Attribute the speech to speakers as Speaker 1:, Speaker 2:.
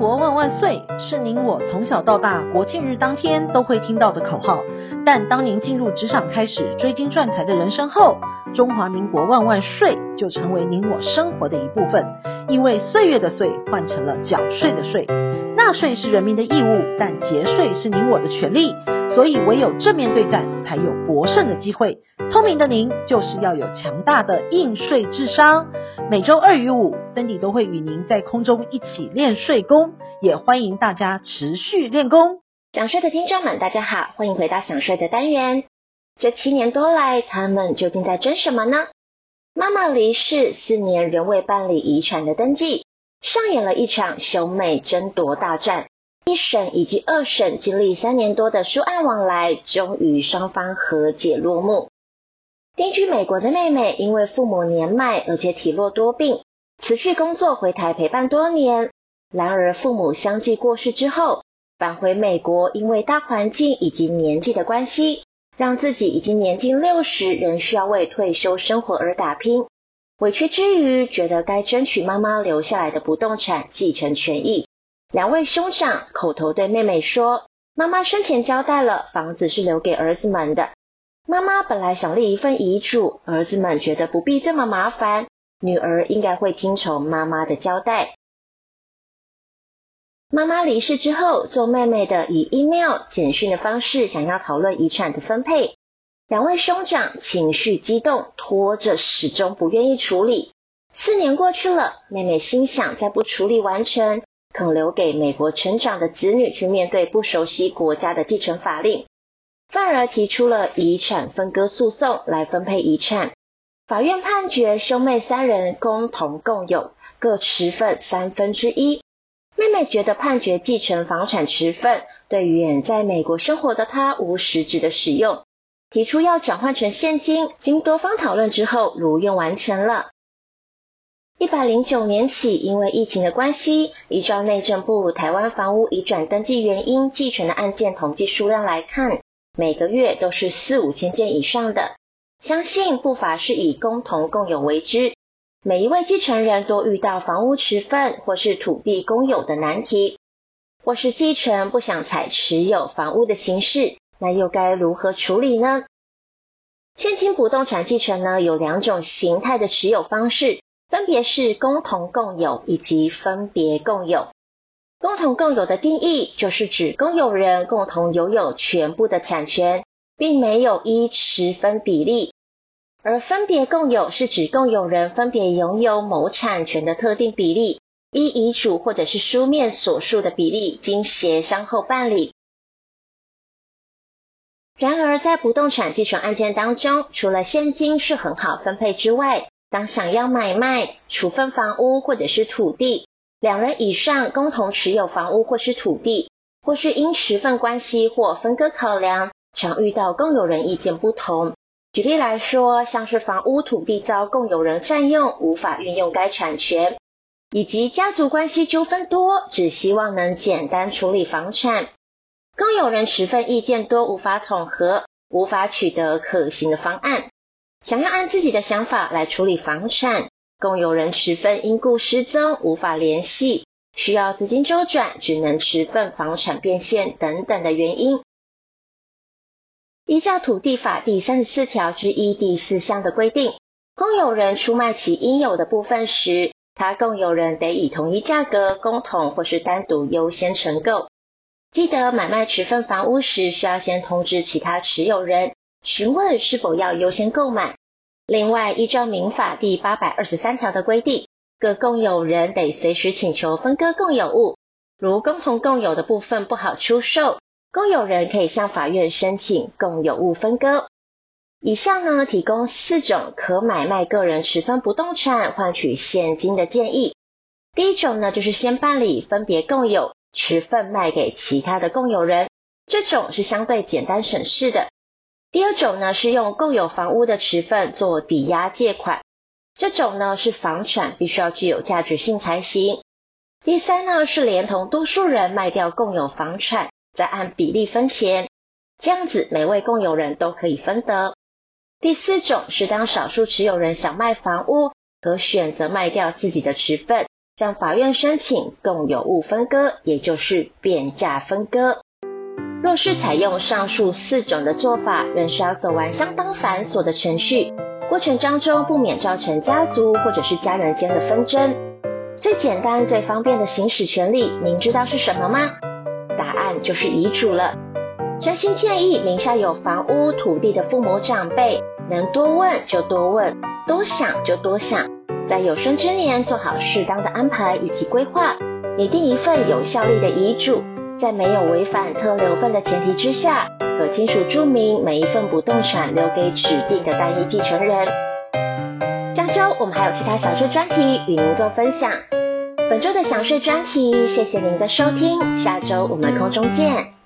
Speaker 1: 国万万岁是您我从小到大国庆日当天都会听到的口号，但当您进入职场开始追金赚财的人生后，中华民国万万岁就成为您我生活的一部分，因为岁月的岁换成了缴税的税，纳税是人民的义务，但节税是您我的权利，所以唯有正面对战，才有博胜的机会。聪明的您就是要有强大的应税智商。每周二与五，Cindy 都会与您在空中一起练税功，也欢迎大家持续练功。
Speaker 2: 想税的听众们，大家好，欢迎回到想税的单元。这七年多来，他们究竟在争什么呢？妈妈离世四年仍未办理遗产的登记，上演了一场兄妹争夺大战。一审以及二审经历三年多的书案往来，终于双方和解落幕。定居美国的妹妹因为父母年迈，而且体弱多病，辞去工作回台陪伴多年。然而父母相继过世之后，返回美国，因为大环境以及年纪的关系，让自己已经年近六十，仍需要为退休生活而打拼。委屈之余，觉得该争取妈妈留下来的不动产继承权益。两位兄长口头对妹妹说：“妈妈生前交代了，房子是留给儿子们的。妈妈本来想立一份遗嘱，儿子们觉得不必这么麻烦，女儿应该会听从妈妈的交代。”妈妈离世之后，做妹妹的以 email、简讯的方式想要讨论遗产的分配。两位兄长情绪激动，拖着始终不愿意处理。四年过去了，妹妹心想再不处理完成。肯留给美国成长的子女去面对不熟悉国家的继承法令，反而提出了遗产分割诉讼来分配遗产。法院判决兄妹三人共同共有，各持份三分之一。妹妹觉得判决继承房产持份对于远在美国生活的她无实质的使用，提出要转换成现金。经多方讨论之后，如愿完成了。一百零九年起，因为疫情的关系，依照内政部台湾房屋移转登记原因继承的案件统计数量来看，每个月都是四五千件以上的。相信不乏是以共同共有为之，每一位继承人都遇到房屋持分或是土地公有的难题，或是继承不想采持有房屋的形式，那又该如何处理呢？现今不动产继承呢，有两种形态的持有方式。分别是共同共有以及分别共有。共同共有的定义就是指共有人共同拥有全部的产权，并没有依十分比例；而分别共有是指共有人分别拥有某产权的特定比例，依遗嘱或者是书面所述的比例，经协商后办理。然而，在不动产继承案件当中，除了现金是很好分配之外，当想要买卖、处分房屋或者是土地，两人以上共同持有房屋或是土地，或是因持份关系或分割考量，常遇到共有人意见不同。举例来说，像是房屋、土地遭共有人占用，无法运用该产权，以及家族关系纠纷多，只希望能简单处理房产，共有人持份意见多，无法统合，无法取得可行的方案。想要按自己的想法来处理房产，共有人持分因故失踪，无法联系，需要资金周转，只能持分房产变现等等的原因。依照土地法第三十四条之一第四项的规定，共有人出卖其应有的部分时，他共有人得以同一价格共同或是单独优先承购。记得买卖持分房屋时，需要先通知其他持有人。询问是否要优先购买。另外，依照民法第八百二十三条的规定，各共有人得随时请求分割共有物。如共同共有的部分不好出售，共有人可以向法院申请共有物分割。以上呢，提供四种可买卖个人持分不动产换取现金的建议。第一种呢，就是先办理分别共有，持分卖给其他的共有人，这种是相对简单省事的。第二种呢，是用共有房屋的持份做抵押借款，这种呢是房产必须要具有价值性才行。第三呢，是连同多数人卖掉共有房产，再按比例分钱，这样子每位共有人都可以分得。第四种是当少数持有人想卖房屋，可选择卖掉自己的持份，向法院申请共有物分割，也就是变价分割。若是采用上述四种的做法，仍需要走完相当繁琐的程序，过程当中不免造成家族或者是家人间的纷争。最简单、最方便的行使权利，您知道是什么吗？答案就是遗嘱了。真心建议名下有房屋、土地的父母长辈，能多问就多问，多想就多想，在有生之年做好适当的安排以及规划，拟定一份有效力的遗嘱，在没有违反特留份的前提之下，可亲属注明每一份不动产留给指定的单一继承人。下周我们还有其他享税专题与您做分享。本周的享税专题，谢谢您的收听，下周我们空中见。